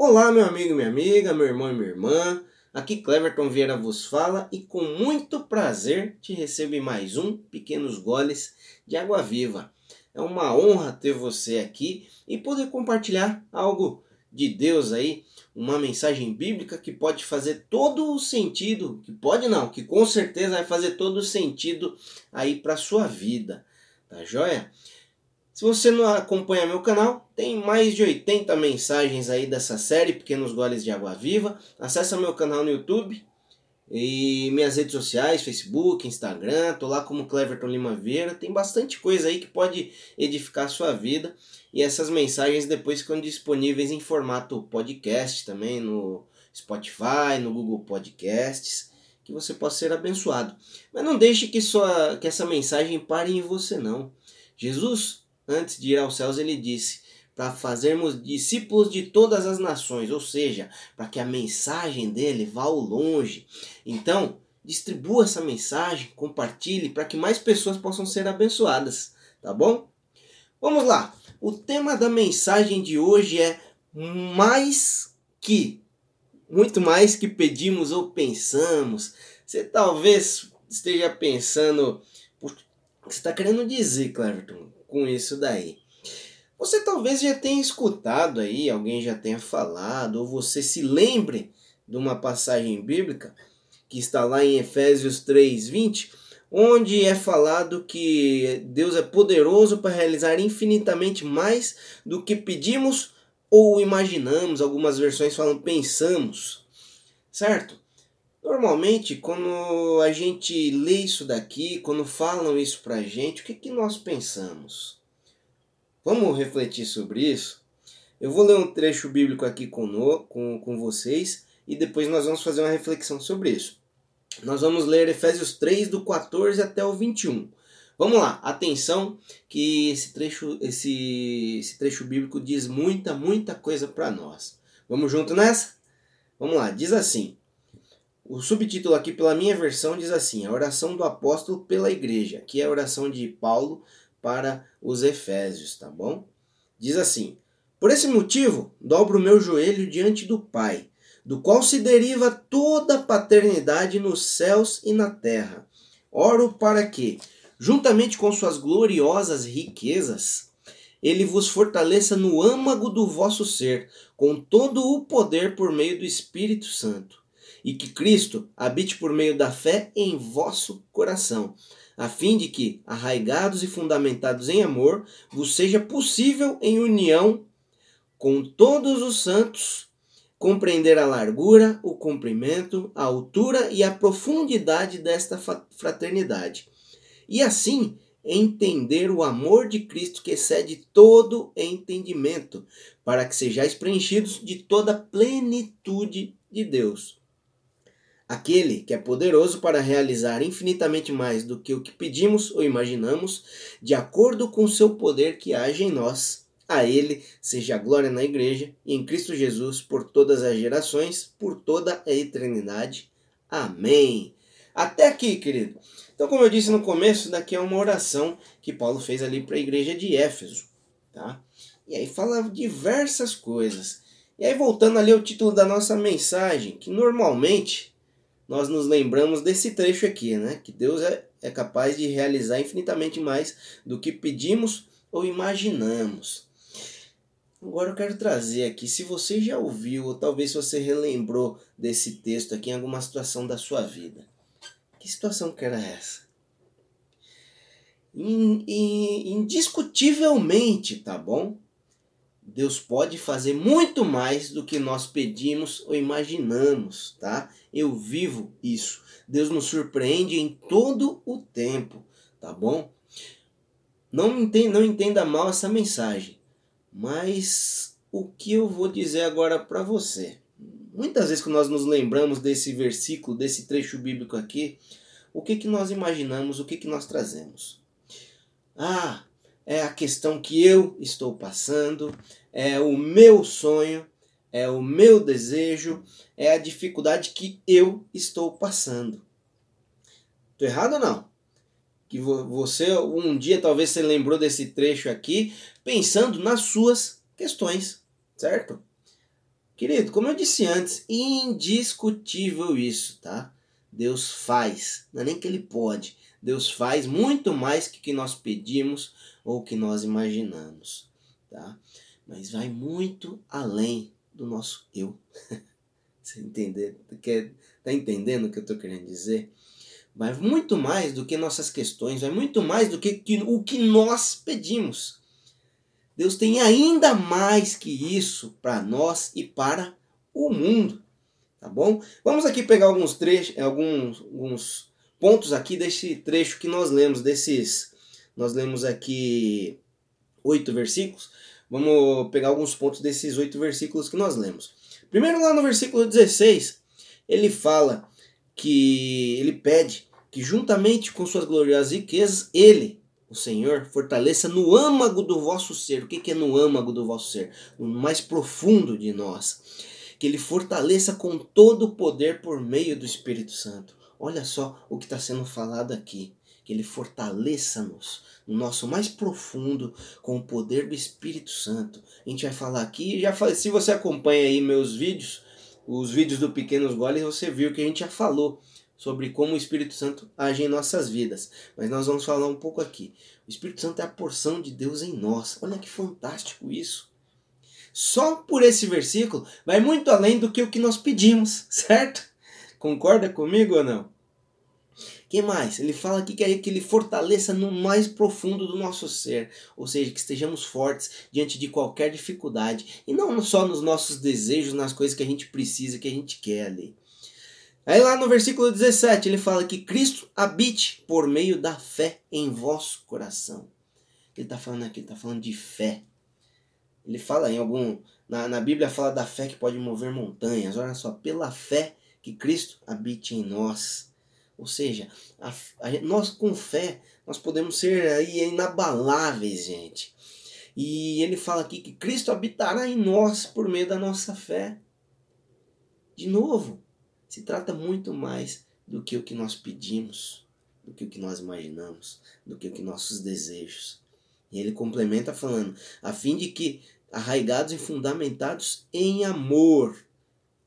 Olá, meu amigo, minha amiga, meu irmão e minha irmã. Aqui Cleverton Vieira vos fala e com muito prazer te recebo em mais um Pequenos Goles de Água Viva. É uma honra ter você aqui e poder compartilhar algo de Deus aí, uma mensagem bíblica que pode fazer todo o sentido, que pode não, que com certeza vai fazer todo o sentido aí para sua vida. Tá joia? Se você não acompanha meu canal, tem mais de 80 mensagens aí dessa série Pequenos Goles de Água Viva. Acesse meu canal no YouTube e minhas redes sociais, Facebook, Instagram, tô lá como Cleverton Lima Vieira. Tem bastante coisa aí que pode edificar a sua vida. E essas mensagens depois ficam disponíveis em formato podcast também no Spotify, no Google Podcasts, que você possa ser abençoado. Mas não deixe que, sua, que essa mensagem pare em você não. Jesus antes de ir aos céus, ele disse para fazermos discípulos de todas as nações, ou seja, para que a mensagem dele vá ao longe. Então, distribua essa mensagem, compartilhe para que mais pessoas possam ser abençoadas, tá bom? Vamos lá. O tema da mensagem de hoje é mais que muito mais que pedimos ou pensamos. Você talvez esteja pensando, você está querendo dizer, Cleverton? Com isso daí. Você talvez já tenha escutado aí, alguém já tenha falado, ou você se lembre de uma passagem bíblica que está lá em Efésios 3:20, onde é falado que Deus é poderoso para realizar infinitamente mais do que pedimos ou imaginamos, algumas versões falam pensamos. Certo? Normalmente, quando a gente lê isso daqui, quando falam isso pra gente, o que, que nós pensamos? Vamos refletir sobre isso? Eu vou ler um trecho bíblico aqui com, com, com vocês e depois nós vamos fazer uma reflexão sobre isso. Nós vamos ler Efésios 3, do 14 até o 21. Vamos lá, atenção que esse trecho, esse, esse trecho bíblico diz muita, muita coisa para nós. Vamos junto nessa? Vamos lá, diz assim: o subtítulo aqui, pela minha versão, diz assim: A oração do apóstolo pela igreja, que é a oração de Paulo para os Efésios, tá bom? Diz assim: Por esse motivo, dobro o meu joelho diante do Pai, do qual se deriva toda a paternidade nos céus e na terra. Oro para que, juntamente com suas gloriosas riquezas, ele vos fortaleça no âmago do vosso ser, com todo o poder por meio do Espírito Santo e que Cristo habite por meio da fé em vosso coração, a fim de que, arraigados e fundamentados em amor, vos seja possível em união com todos os santos compreender a largura, o comprimento, a altura e a profundidade desta fraternidade. E assim entender o amor de Cristo que excede todo entendimento, para que sejais preenchidos de toda a plenitude de Deus. Aquele que é poderoso para realizar infinitamente mais do que o que pedimos ou imaginamos, de acordo com o seu poder que age em nós. A Ele seja a glória na Igreja e em Cristo Jesus por todas as gerações, por toda a eternidade. Amém. Até aqui, querido. Então, como eu disse no começo, daqui é uma oração que Paulo fez ali para a igreja de Éfeso, tá? E aí fala diversas coisas. E aí voltando ali ao título da nossa mensagem, que normalmente nós nos lembramos desse trecho aqui, né? Que Deus é, é capaz de realizar infinitamente mais do que pedimos ou imaginamos. Agora eu quero trazer aqui, se você já ouviu, ou talvez você relembrou desse texto aqui em alguma situação da sua vida. Que situação que era essa? Indiscutivelmente, tá bom? Deus pode fazer muito mais do que nós pedimos ou imaginamos, tá? Eu vivo isso. Deus nos surpreende em todo o tempo, tá bom? Não entenda, não entenda mal essa mensagem, mas o que eu vou dizer agora para você? Muitas vezes que nós nos lembramos desse versículo, desse trecho bíblico aqui, o que que nós imaginamos, o que que nós trazemos? Ah, é a questão que eu estou passando, é o meu sonho, é o meu desejo, é a dificuldade que eu estou passando. Tô errado ou não? Que você um dia talvez você lembrou desse trecho aqui pensando nas suas questões, certo? Querido, como eu disse antes, indiscutível isso, tá? Deus faz, não é nem que ele pode. Deus faz muito mais que que nós pedimos ou que nós imaginamos, tá? Mas vai muito além do nosso eu. Você entender? Quer, tá entendendo o que eu estou querendo dizer? Vai muito mais do que nossas questões, vai muito mais do que, que o que nós pedimos. Deus tem ainda mais que isso para nós e para o mundo. Tá bom? Vamos aqui pegar alguns trechos, alguns, alguns pontos aqui desse trecho que nós lemos, desses. Nós lemos aqui oito versículos. Vamos pegar alguns pontos desses oito versículos que nós lemos. Primeiro, lá no versículo 16, ele fala que ele pede que, juntamente com suas gloriosas riquezas, ele, o Senhor fortaleça no âmago do vosso ser. O que é no âmago do vosso ser? No mais profundo de nós. Que Ele fortaleça com todo o poder por meio do Espírito Santo. Olha só o que está sendo falado aqui. Que Ele fortaleça-nos no nosso mais profundo com o poder do Espírito Santo. A gente vai falar aqui, já se você acompanha aí meus vídeos, os vídeos do Pequenos Goles, você viu que a gente já falou sobre como o Espírito Santo age em nossas vidas. Mas nós vamos falar um pouco aqui. O Espírito Santo é a porção de Deus em nós. Olha que fantástico isso. Só por esse versículo vai muito além do que o que nós pedimos, certo? Concorda comigo ou não? que mais? Ele fala aqui que é que ele fortaleça no mais profundo do nosso ser, ou seja, que estejamos fortes diante de qualquer dificuldade e não só nos nossos desejos, nas coisas que a gente precisa, que a gente quer ali. Aí lá no versículo 17 ele fala que Cristo habite por meio da fé em vosso coração. Ele está falando aqui, ele está falando de fé. Ele fala em algum. Na, na Bíblia fala da fé que pode mover montanhas. Olha só, pela fé que Cristo habite em nós. Ou seja, a, a, nós com fé, nós podemos ser aí inabaláveis, gente. E ele fala aqui que Cristo habitará em nós por meio da nossa fé. De novo, se trata muito mais do que o que nós pedimos, do que o que nós imaginamos, do que o que nossos desejos. E ele complementa falando, a fim de que arraigados e fundamentados em amor.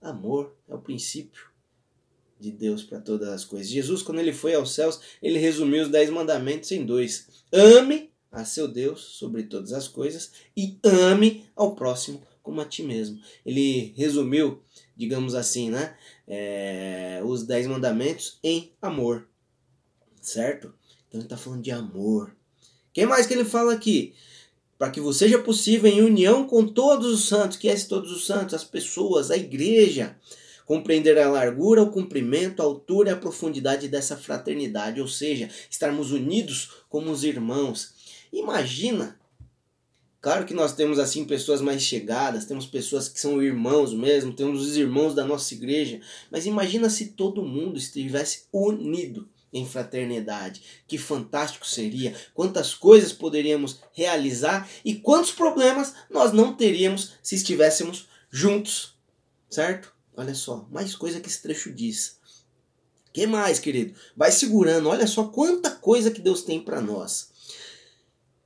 Amor é o princípio de Deus para todas as coisas. Jesus, quando ele foi aos céus, ele resumiu os dez mandamentos em dois: ame a seu Deus sobre todas as coisas e ame ao próximo como a ti mesmo. Ele resumiu, digamos assim, né, é, os dez mandamentos em amor, certo? Então ele está falando de amor. Quem mais que ele fala aqui? Para que você seja possível em união com todos os santos, que é todos os santos, as pessoas, a igreja, compreender a largura, o comprimento, a altura e a profundidade dessa fraternidade, ou seja, estarmos unidos como os irmãos. Imagina Claro que nós temos assim pessoas mais chegadas, temos pessoas que são irmãos mesmo, temos os irmãos da nossa igreja, mas imagina se todo mundo estivesse unido em fraternidade. Que fantástico seria! Quantas coisas poderíamos realizar e quantos problemas nós não teríamos se estivéssemos juntos, certo? Olha só, mais coisa que esse trecho diz. Que mais, querido? Vai segurando, olha só quanta coisa que Deus tem para nós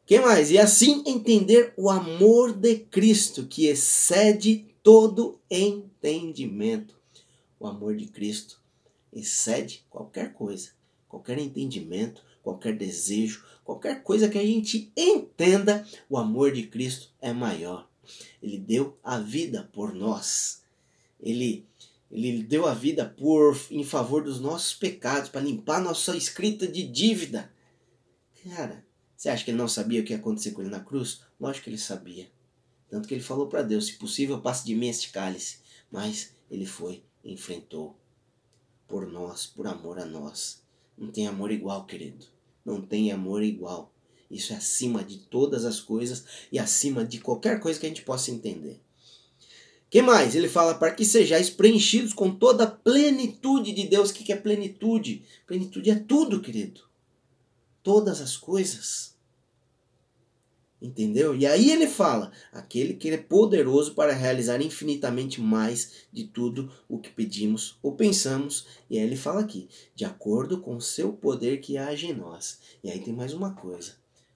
que mais? E assim entender o amor de Cristo que excede todo entendimento. O amor de Cristo excede qualquer coisa, qualquer entendimento, qualquer desejo, qualquer coisa que a gente entenda, o amor de Cristo é maior. Ele deu a vida por nós. Ele ele deu a vida por em favor dos nossos pecados, para limpar nossa escrita de dívida. Cara, você acha que ele não sabia o que ia acontecer com ele na cruz? Lógico que ele sabia. Tanto que ele falou para Deus: se possível, passe de mim este cálice. Mas ele foi, enfrentou. Por nós, por amor a nós. Não tem amor igual, querido. Não tem amor igual. Isso é acima de todas as coisas e acima de qualquer coisa que a gente possa entender. que mais? Ele fala para que sejais preenchidos com toda a plenitude de Deus. O que é plenitude? Plenitude é tudo, querido. Todas as coisas. Entendeu? E aí ele fala: aquele que é poderoso para realizar infinitamente mais de tudo o que pedimos ou pensamos. E aí ele fala aqui: de acordo com o seu poder que age em nós. E aí tem mais uma coisa: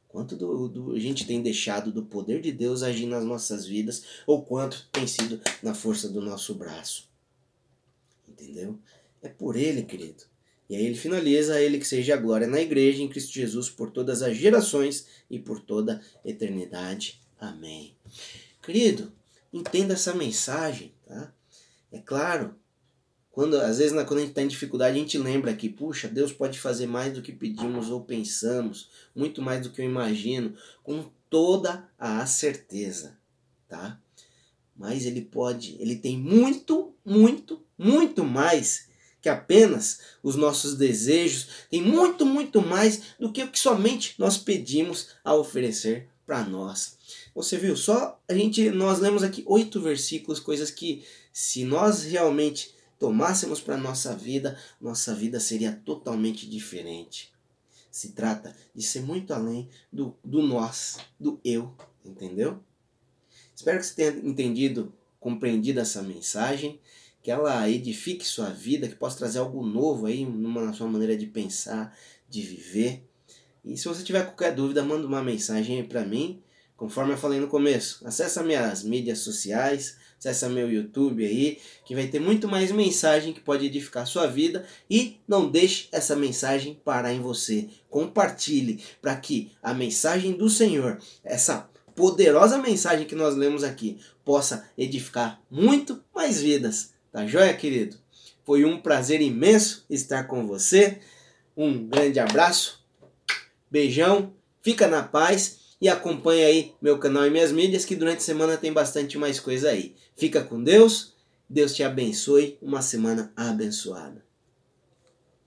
quanto do, do, a gente tem deixado do poder de Deus agir nas nossas vidas, ou quanto tem sido na força do nosso braço. Entendeu? É por Ele, querido. E aí ele finaliza, a Ele que seja a glória na igreja, em Cristo Jesus, por todas as gerações e por toda a eternidade. Amém. Querido, entenda essa mensagem, tá? É claro, quando às vezes quando a gente está em dificuldade, a gente lembra que, puxa, Deus pode fazer mais do que pedimos ou pensamos, muito mais do que eu imagino, com toda a certeza, tá? Mas ele pode, ele tem muito, muito, muito mais que apenas os nossos desejos, tem muito, muito mais do que o que somente nós pedimos a oferecer para nós. Você viu? Só a gente nós lemos aqui oito versículos, coisas que se nós realmente tomássemos para nossa vida, nossa vida seria totalmente diferente. Se trata de ser muito além do, do nós, do eu, entendeu? Espero que você tenha entendido, compreendido essa mensagem, que ela edifique sua vida, que possa trazer algo novo aí numa sua maneira de pensar, de viver. E se você tiver qualquer dúvida, manda uma mensagem para mim. Conforme eu falei no começo, acessa minhas mídias sociais, acessa meu YouTube aí, que vai ter muito mais mensagem que pode edificar sua vida e não deixe essa mensagem parar em você. Compartilhe para que a mensagem do Senhor, essa poderosa mensagem que nós lemos aqui, possa edificar muito mais vidas. Tá joia, querido? Foi um prazer imenso estar com você. Um grande abraço, beijão, fica na paz e acompanha aí meu canal e minhas mídias que durante a semana tem bastante mais coisa aí. Fica com Deus, Deus te abençoe, uma semana abençoada.